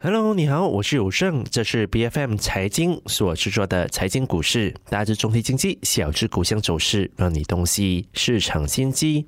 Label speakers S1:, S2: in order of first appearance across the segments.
S1: Hello，你好，我是有胜，这是 B F M 财经所制作的财经股市，大致中体经济，小至股向走势，让你洞悉市场先机。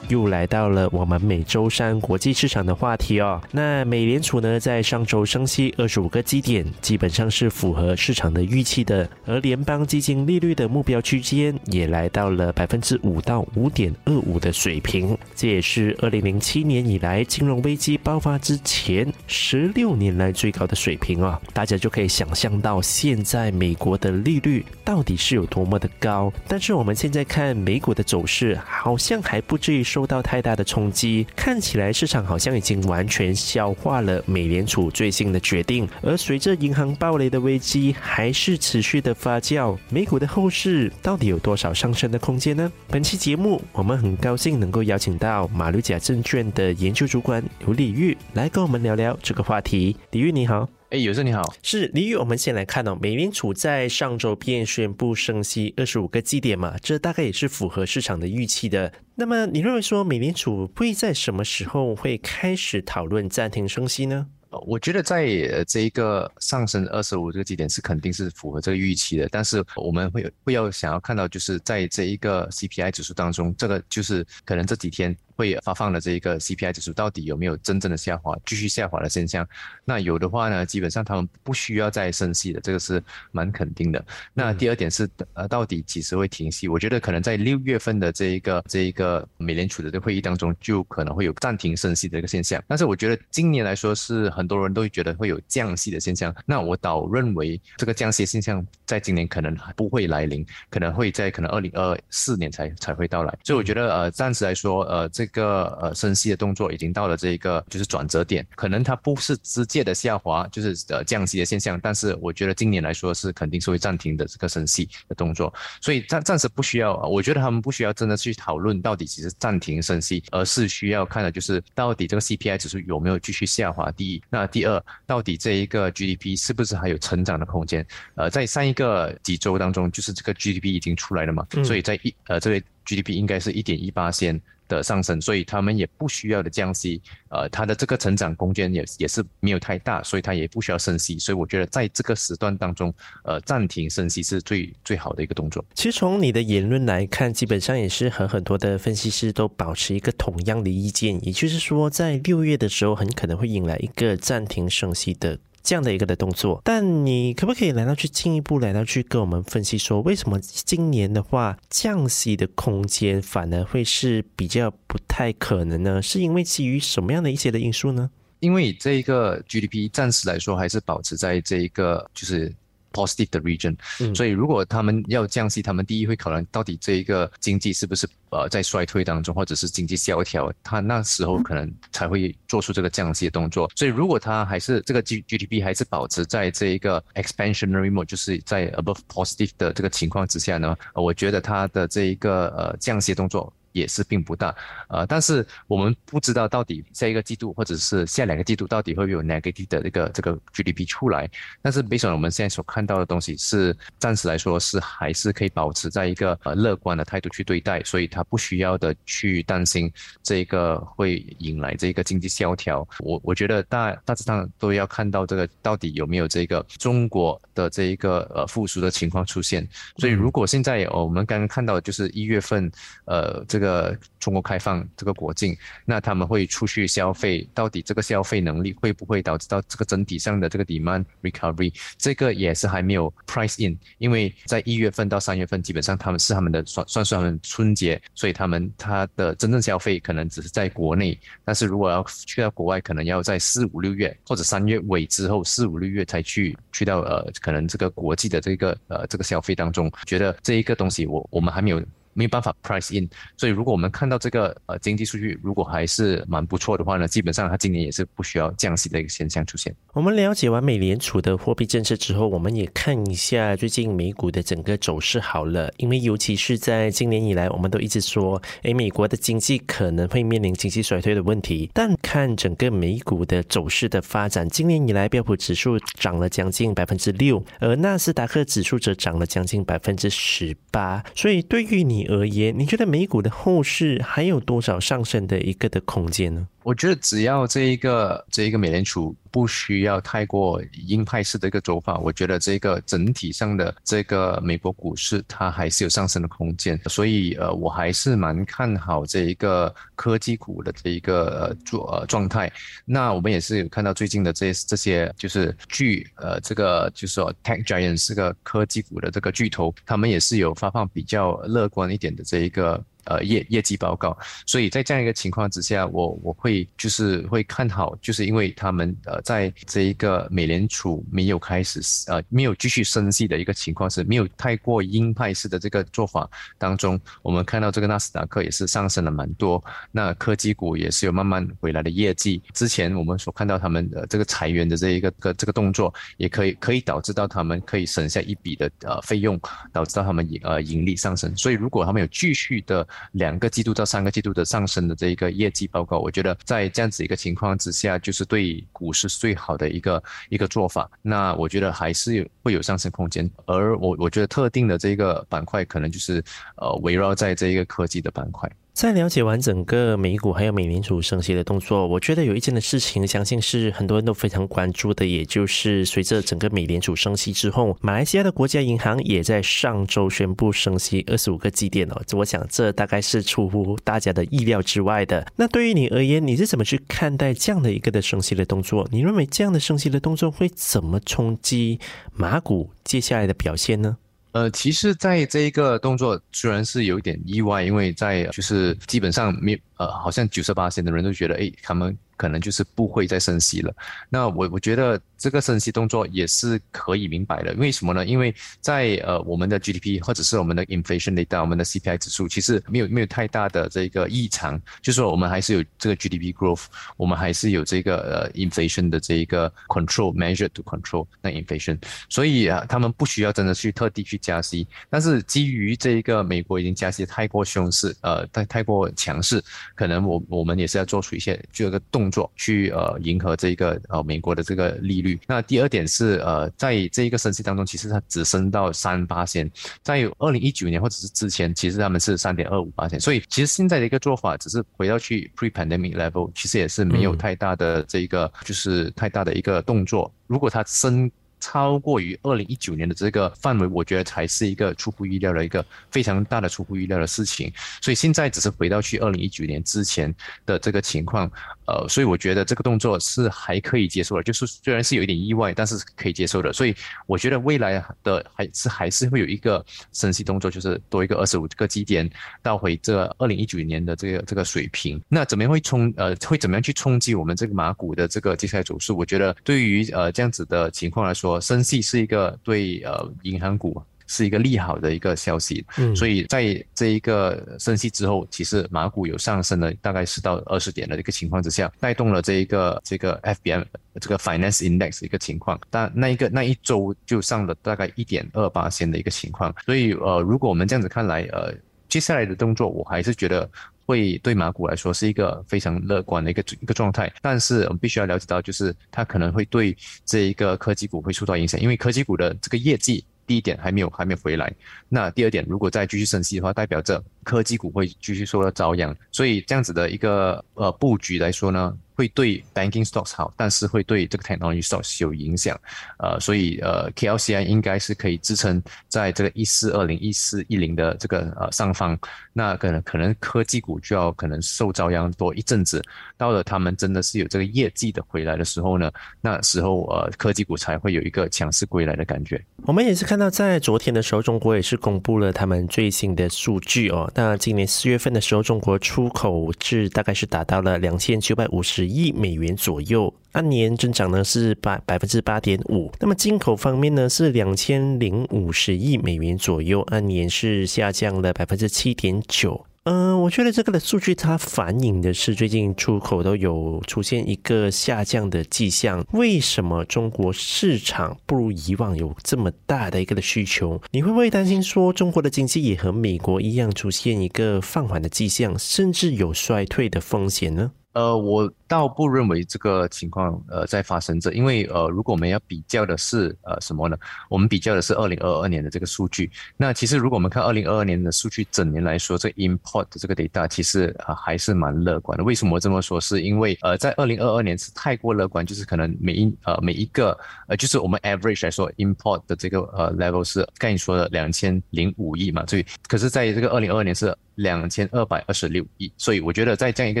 S1: 又来到了我们每周三国际市场的话题哦。那美联储呢，在上周升息二十五个基点，基本上是符合市场的预期的。而联邦基金利率的目标区间也来到了百分之五到五点二五的水平，这也是二零零七年以来金融危机爆发之前十六年来最高的水平哦。大家就可以想象到现在美国的利率到底是有多么的高。但是我们现在看美股的走势，好像还不至于受。受到太大的冲击，看起来市场好像已经完全消化了美联储最新的决定。而随着银行暴雷的危机还是持续的发酵，美股的后市到底有多少上升的空间呢？本期节目我们很高兴能够邀请到马六甲证券的研究主管刘李玉来跟我们聊聊这个话题。李玉你好。
S2: 哎，有生你好，
S1: 是李宇。我们先来看哦，美联储在上周便宣布升息二十五个基点嘛，这大概也是符合市场的预期的。那么，你认为说美联储会在什么时候会开始讨论暂停升息呢？
S2: 我觉得在这一个上升二十五这个基点是肯定是符合这个预期的，但是我们会会要想要看到，就是在这一个 CPI 指数当中，这个就是可能这几天。会发放的这一个 CPI 指数到底有没有真正的下滑，继续下滑的现象？那有的话呢，基本上他们不需要再升息的，这个是蛮肯定的。那第二点是，呃，到底几时会停息？我觉得可能在六月份的这一个这一个美联储的这个会议当中，就可能会有暂停升息的一个现象。但是我觉得今年来说，是很多人都会觉得会有降息的现象。那我倒认为这个降息现象在今年可能不会来临，可能会在可能二零二四年才才会到来。所以我觉得，呃，暂时来说，呃，这这个呃升息的动作已经到了这一个就是转折点，可能它不是直接的下滑，就是呃降息的现象，但是我觉得今年来说是肯定是会暂停的这个升息的动作，所以暂暂时不需要，我觉得他们不需要真的去讨论到底其实暂停升息，而是需要看的就是到底这个 CPI 指数有没有继续下滑。第一，那第二，到底这一个 GDP 是不是还有成长的空间？呃，在上一个几周当中，就是这个 GDP 已经出来了嘛，所以在一呃这个 GDP 应该是一点一八先。的上升，所以他们也不需要的降息，呃，它的这个成长空间也也是没有太大，所以它也不需要升息，所以我觉得在这个时段当中，呃，暂停升息是最最好的一个动作。
S1: 其实从你的言论来看，基本上也是和很多的分析师都保持一个同样的意见，也就是说，在六月的时候，很可能会引来一个暂停升息的。这样的一个的动作，但你可不可以来到去进一步来到去跟我们分析说，为什么今年的话降息的空间反而会是比较不太可能呢？是因为基于什么样的一些的因素呢？
S2: 因为这一个 GDP 暂时来说还是保持在这一个就是。Positive 的 region，所以如果他们要降息，他们第一会考量到底这一个经济是不是呃在衰退当中，或者是经济萧条，他那时候可能才会做出这个降息的动作。所以如果他还是这个 G GDP 还是保持在这一个 expansionary mode，就是在 above positive 的这个情况之下呢，我觉得他的这一个呃降息动作。也是并不大，呃，但是我们不知道到底下一个季度或者是下两个季度到底会不会有 negative 的这个这个 GDP 出来。但是，based 我们现在所看到的东西，是暂时来说是还是可以保持在一个呃乐观的态度去对待，所以它不需要的去担心这个会引来这个经济萧条。我我觉得大大致上都要看到这个到底有没有这个中国的这一个呃复苏的情况出现。所以，如果现在我们刚刚看到就是一月份，呃，这个。个中国开放这个国境，那他们会出去消费，到底这个消费能力会不会导致到这个整体上的这个 demand recovery？这个也是还没有 price in，因为在一月份到三月份，基本上他们是他们的算算是他们春节，所以他们他的真正消费可能只是在国内，但是如果要去到国外，可能要在四五六月或者三月尾之后四五六月才去去到呃可能这个国际的这个呃这个消费当中，觉得这一个东西我我们还没有。没有办法 price in。所以如果我们看到这个呃经济数据如果还是蛮不错的话呢，基本上它今年也是不需要降息的一个现象出现。
S1: 我们了解完美联储的货币政策之后，我们也看一下最近美股的整个走势好了，因为尤其是在今年以来，我们都一直说，诶，美国的经济可能会面临经济衰退的问题。但看整个美股的走势的发展，今年以来标普指数涨了将近百分之六，而纳斯达克指数则涨了将近百分之十八。所以对于你而言，你觉得美股的后市还有多少上升的一个的空间呢？
S2: 我觉得只要这一个这一个美联储不需要太过鹰派式的一个走法，我觉得这个整体上的这个美国股市它还是有上升的空间。所以呃，我还是蛮看好这一个科技股的这一个状呃状态。那我们也是有看到最近的这这些就是巨呃这个就是说 tech giant 是个科技股的这个巨头，他们也是有发放比较乐观一点的这一个。呃，业业绩报告，所以在这样一个情况之下，我我会就是会看好，就是因为他们呃，在这一个美联储没有开始呃没有继续升息的一个情况是没有太过鹰派式的这个做法当中，我们看到这个纳斯达克也是上升了蛮多，那科技股也是有慢慢回来的业绩。之前我们所看到他们的这个裁员的这一个个这个动作，也可以可以导致到他们可以省下一笔的呃费用，导致到他们呃盈利上升。所以如果他们有继续的两个季度到三个季度的上升的这一个业绩报告，我觉得在这样子一个情况之下，就是对股市最好的一个一个做法。那我觉得还是会有上升空间，而我我觉得特定的这个板块可能就是呃围绕在这一个科技的板块。
S1: 在了解完整个美股还有美联储升息的动作，我觉得有一件的事情，相信是很多人都非常关注的，也就是随着整个美联储升息之后，马来西亚的国家银行也在上周宣布升息二十五个基点哦。我想这大概是出乎大家的意料之外的。那对于你而言，你是怎么去看待这样的一个的升息的动作？你认为这样的升息的动作会怎么冲击马股接下来的表现呢？
S2: 呃，其实，在这一个动作虽然是有一点意外，因为在就是基本上没好像九十八线的人都觉得，哎，他们。可能就是不会再升息了。那我我觉得这个升息动作也是可以明白的。为什么呢？因为在呃我们的 GDP 或者是我们的 inflation data，我们的 CPI 指数其实没有没有太大的这个异常，就是说我们还是有这个 GDP growth，我们还是有这个呃 inflation 的这一个 control measure to control 那 inflation。所以啊，他们不需要真的去特地去加息。但是基于这一个美国已经加息太过凶势，呃太太过强势，可能我我们也是要做出一些这个动。作去呃迎合这个呃美国的这个利率。那第二点是呃在这一个升息当中，其实它只升到三八线，在二零一九年或者是之前，其实他们是三点二五八线。所以其实现在的一个做法，只是回到去 pre-pandemic level，其实也是没有太大的这一个就是太大的一个动作。如果它升。超过于二零一九年的这个范围，我觉得才是一个出乎意料的一个非常大的出乎意料的事情。所以现在只是回到去二零一九年之前的这个情况，呃，所以我觉得这个动作是还可以接受的，就是虽然是有一点意外，但是可以接受的。所以我觉得未来的还是还是会有一个升息动作，就是多一个二十五个基点到回这二零一九年的这个这个水平。那怎么样会冲呃会怎么样去冲击我们这个马股的这个接下来走势？我觉得对于呃这样子的情况来说。升息是一个对呃银行股是一个利好的一个消息，嗯，所以在这一个升息之后，其实马股有上升了大概十到二十点的一个情况之下，带动了这一个这个 FBM 这个 Finance Index 一个情况，但那一个那一周就上了大概一点二八线的一个情况，所以呃，如果我们这样子看来，呃，接下来的动作，我还是觉得。会对马股来说是一个非常乐观的一个一个状态，但是我们必须要了解到，就是它可能会对这一个科技股会受到影响，因为科技股的这个业绩，第一点还没有还没有回来，那第二点，如果再继续升息的话，代表着科技股会继续受到遭殃，所以这样子的一个呃布局来说呢。会对 banking stocks 好，但是会对这个 technology stocks 有影响，呃，所以呃，KLCI 应该是可以支撑在这个一四二零、一四一零的这个呃上方，那可能可能科技股就要可能受遭殃多一阵子，到了他们真的是有这个业绩的回来的时候呢，那时候呃科技股才会有一个强势归来的感觉。
S1: 我们也是看到在昨天的时候，中国也是公布了他们最新的数据哦，那今年四月份的时候，中国出口至大概是达到了两千九百五十亿美元左右，按年增长呢是百百分之八点五。那么进口方面呢是两千零五十亿美元左右，按年是下降了百分之七点九。嗯，我觉得这个的数据它反映的是最近出口都有出现一个下降的迹象。为什么中国市场不如以往有这么大的一个的需求？你会不会担心说中国的经济也和美国一样出现一个放缓的迹象，甚至有衰退的风险呢？
S2: 呃，我倒不认为这个情况呃在发生着，因为呃，如果我们要比较的是呃什么呢？我们比较的是二零二二年的这个数据。那其实如果我们看二零二二年的数据整年来说，这 import 的这个 data 其实啊还是蛮乐观的。为什么这么说？是因为呃在二零二二年是太过乐观，就是可能每一呃每一个呃就是我们 average 来说 import 的这个呃 level 是刚你说的两千零五亿嘛，所以可是在这个二零二二年是。两千二百二十六亿，所以我觉得在这样一个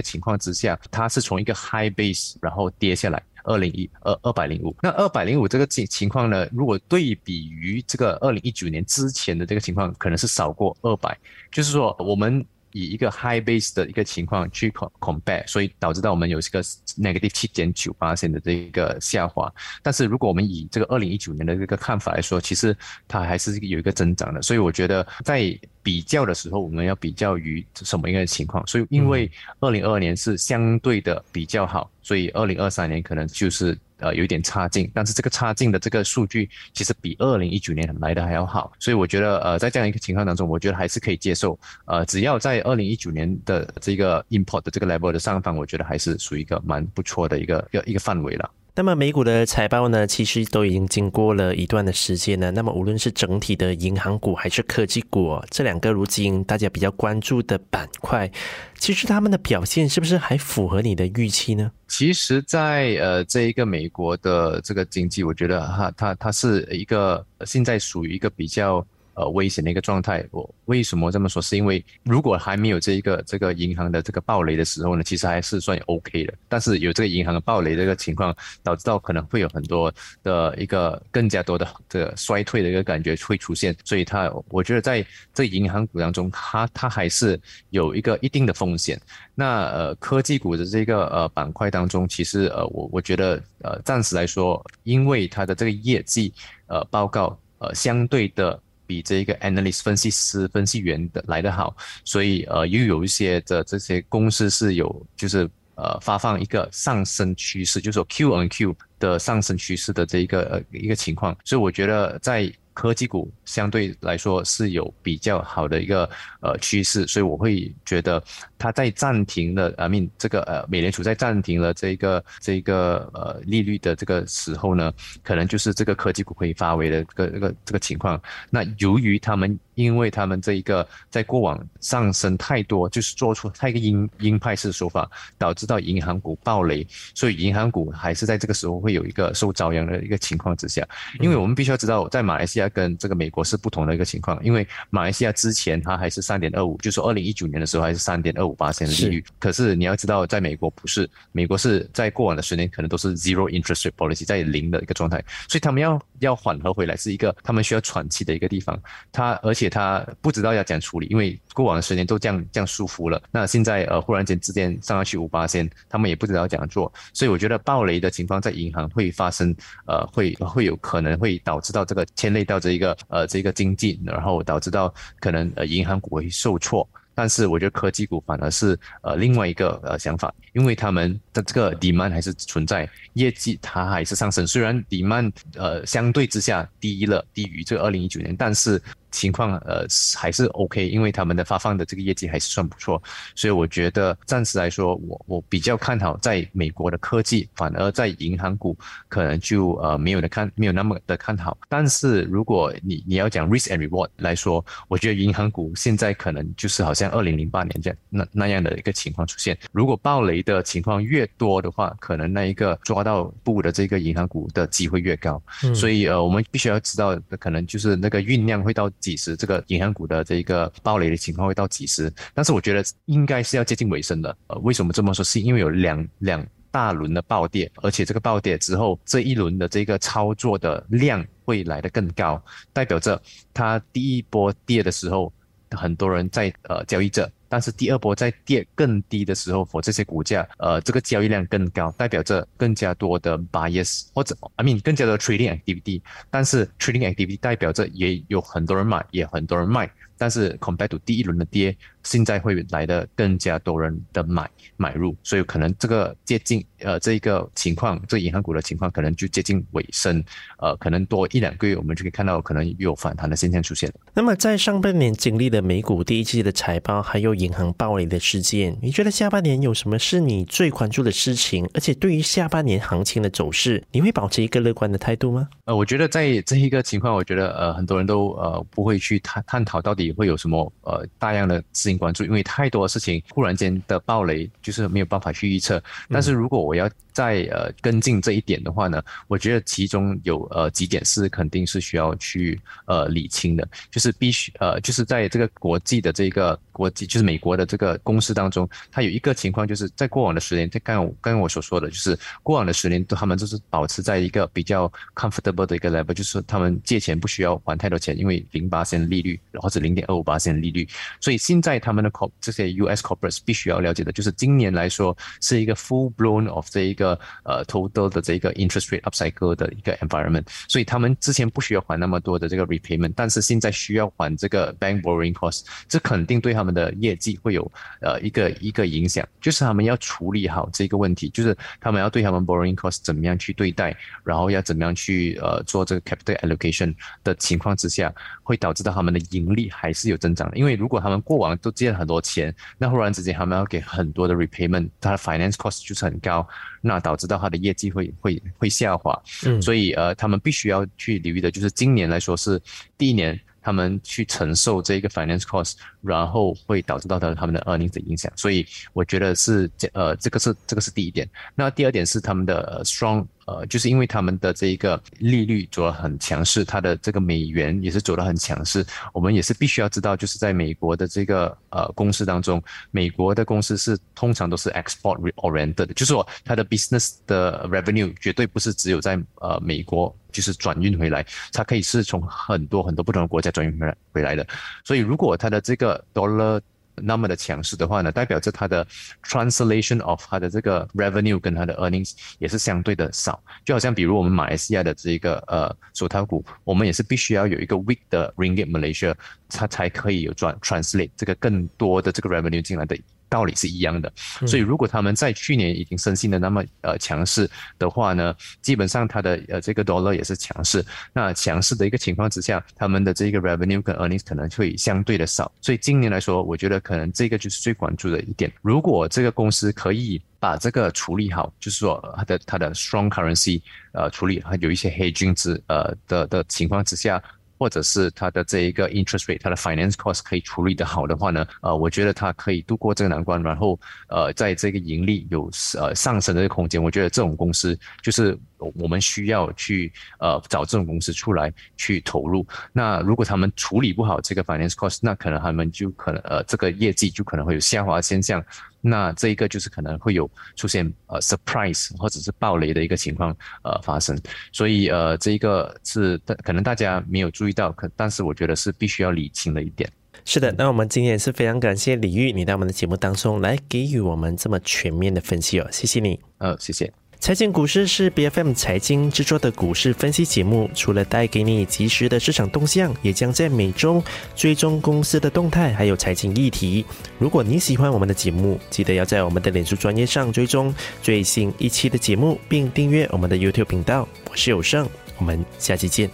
S2: 情况之下，它是从一个 high base 然后跌下来二零一二二百零五。那二百零五这个情情况呢，如果对比于这个二零一九年之前的这个情况，可能是少过二百，就是说我们。以一个 high base 的一个情况去 compare，所以导致到我们有这个 negative 七点九八线的这一个下滑。但是如果我们以这个二零一九年的这个看法来说，其实它还是有一个增长的。所以我觉得在比较的时候，我们要比较于什么一个情况？所以因为二零二二年是相对的比较好，所以二零二三年可能就是。呃，有一点差劲，但是这个差劲的这个数据其实比二零一九年来的还要好，所以我觉得呃，在这样一个情况当中，我觉得还是可以接受。呃，只要在二零一九年的这个 import 的这个 level 的上方，我觉得还是属于一个蛮不错的一个一个一个范围了。
S1: 那么美股的财报呢，其实都已经经过了一段的时间了。那么无论是整体的银行股还是科技股，这两个如今大家比较关注的板块，其实他们的表现是不是还符合你的预期呢？
S2: 其实，在呃这一个美国的这个经济，我觉得哈它它是一个现在属于一个比较。呃，危险的一个状态。我为什么这么说？是因为如果还没有这一个这个银行的这个暴雷的时候呢，其实还是算 OK 的。但是有这个银行的暴雷这个情况，导致到可能会有很多的一个更加多的这个衰退的一个感觉会出现。所以它，我觉得在这银行股当中，它它还是有一个一定的风险。那呃，科技股的这个呃板块当中，其实呃，我我觉得呃，暂时来说，因为它的这个业绩呃报告呃相对的。比这一个 analyst 分析师、分析员的来得好，所以呃又有一些的这些公司是有就是呃发放一个上升趋势，就是说 Q on Q 的上升趋势的这一个呃一个情况，所以我觉得在。科技股相对来说是有比较好的一个呃趋势，所以我会觉得它在暂停了，I mean 这个呃美联储在暂停了这个这个呃利率的这个时候呢，可能就是这个科技股可以发威的这个这个这个情况。那由于他们因为他们这一个在过往上升太多，就是做出太一个鹰鹰派式的手法，导致到银行股暴雷，所以银行股还是在这个时候会有一个受遭殃的一个情况之下。因为我们必须要知道，在马来西亚。跟这个美国是不同的一个情况，因为马来西亚之前它还是三点二五，就是二零一九年的时候还是三点二五八的利率。可是你要知道，在美国不是，美国是在过往的十年可能都是 zero interest rate policy，在零的一个状态，所以他们要要缓和回来是一个他们需要喘气的一个地方。他而且他不知道要怎样处理，因为过往的十年都这样这样舒服了。那现在呃忽然间之间上上去五八仙，他们也不知道要怎样做。所以我觉得暴雷的情况在银行会发生，呃会会有可能会导致到这个牵累到。这一个呃，这个经济，然后导致到可能呃银行股会受挫，但是我觉得科技股反而是呃另外一个呃想法，因为他们的这个 demand 还是存在，业绩它还是上升，虽然 demand 呃相对之下低了，低于这个二零一九年，但是。情况呃还是 OK，因为他们的发放的这个业绩还是算不错，所以我觉得暂时来说，我我比较看好在美国的科技，反而在银行股可能就呃没有的看没有那么的看好。但是如果你你要讲 risk and reward 来说，我觉得银行股现在可能就是好像二零零八年这样那那样的一个情况出现。如果暴雷的情况越多的话，可能那一个抓到布的这个银行股的机会越高。所以呃我们必须要知道，可能就是那个酝酿会到。几十这个银行股的这个暴雷的情况会到几十，但是我觉得应该是要接近尾声的。呃，为什么这么说？是因为有两两大轮的暴跌，而且这个暴跌之后，这一轮的这个操作的量会来得更高，代表着它第一波跌的时候。很多人在呃交易着。但是第二波在跌更低的时候，我这些股价，呃，这个交易量更高，代表着更加多的 bias，或者 I mean 更加的 trading activity。但是 trading activity 代表着也有很多人买，也很多人卖。但是 compared to 第一轮的跌，现在会来的更加多人的买买入，所以可能这个接近呃这一个情况，这银行股的情况可能就接近尾声，呃，可能多一两个月，我们就可以看到可能有反弹的现象出现。
S1: 那么在上半年经历了美股第一季的财报，还有银行暴雷的事件，你觉得下半年有什么是你最关注的事情？而且对于下半年行情的走势，你会保持一个乐观的态度吗？
S2: 呃，我觉得在这一个情况，我觉得呃很多人都呃不会去探探讨到底。会有什么呃大量的资金关注？因为太多的事情忽然间的暴雷，就是没有办法去预测。但是如果我要在呃跟进这一点的话呢，我觉得其中有呃几点是肯定是需要去呃理清的，就是必须呃就是在这个国际的这个国际就是美国的这个公司当中，它有一个情况就是在过往的十年，刚刚刚刚我所说的就是过往的十年，都他们就是保持在一个比较 comfortable 的一个 level，就是他们借钱不需要还太多钱，因为零八线利率或者零点二五八线利率，所以现在他们的 corp 这些 US corporates 必须要了解的就是今年来说是一个 full blown of 这一个。个呃，total 的这个 interest rate upcycle 的一个 environment，所以他们之前不需要还那么多的这个 repayment，但是现在需要还这个 bank borrowing cost，这肯定对他们的业绩会有呃一个一个影响，就是他们要处理好这个问题，就是他们要对他们 borrowing cost 怎么样去对待，然后要怎么样去呃做这个 capital allocation 的情况之下，会导致到他们的盈利还是有增长，因为如果他们过往都借了很多钱，那忽然之间他们要给很多的 repayment，他的 finance cost 就是很高。那导致到它的业绩会会会下滑，嗯，所以呃，他们必须要去留意的，就是今年来说是第一年，他们去承受这一个 finance cost，然后会导致到他他们的 earnings 的影响，所以我觉得是这呃这个是这个是第一点。那第二点是他们的 strong。呃，就是因为他们的这一个利率走得很强势，它的这个美元也是走得很强势。我们也是必须要知道，就是在美国的这个呃公司当中，美国的公司是通常都是 export oriented 的，就是说它的 business 的 revenue 绝对不是只有在呃美国就是转运回来，它可以是从很多很多不同的国家转运回来回来的。所以如果它的这个 dollar 那么的强势的话呢，代表着它的 translation of 它的这个 revenue 跟它的 earnings 也是相对的少，就好像比如我们马来西亚的这个呃手套股，我们也是必须要有一个 weak 的 ringgit Malaysia，它才可以有转 translate 这个更多的这个 revenue 进来的。道理是一样的，所以如果他们在去年已经升息的那么呃强势的话呢，基本上它的呃这个 dollar 也是强势。那强势的一个情况之下，他们的这个 revenue 跟 earnings 可能会相对的少。所以今年来说，我觉得可能这个就是最关注的一点。如果这个公司可以把这个处理好，就是说它的它的 strong currency 呃处理还有一些黑金子呃的的情况之下。或者是它的这一个 interest rate，它的 finance cost 可以处理的好的话呢，呃，我觉得它可以度过这个难关，然后呃，在这个盈利有呃上升的空间，我觉得这种公司就是我们需要去呃找这种公司出来去投入。那如果他们处理不好这个 finance cost，那可能他们就可能呃这个业绩就可能会有下滑现象。那这一个就是可能会有出现呃 surprise 或者是暴雷的一个情况呃发生，所以呃这一个是可能大家没有注意到，可但是我觉得是必须要理清的一点。
S1: 是的，那我们今天也是非常感谢李玉你到我们的节目当中来给予我们这么全面的分析哦，谢谢你。
S2: 呃，谢谢。
S1: 财经股市是 B F M 财经制作的股市分析节目，除了带给你及时的市场动向，也将在每周追踪公司的动态，还有财经议题。如果你喜欢我们的节目，记得要在我们的脸书专业上追踪最新一期的节目，并订阅我们的 YouTube 频道。我是有胜，我们下期见。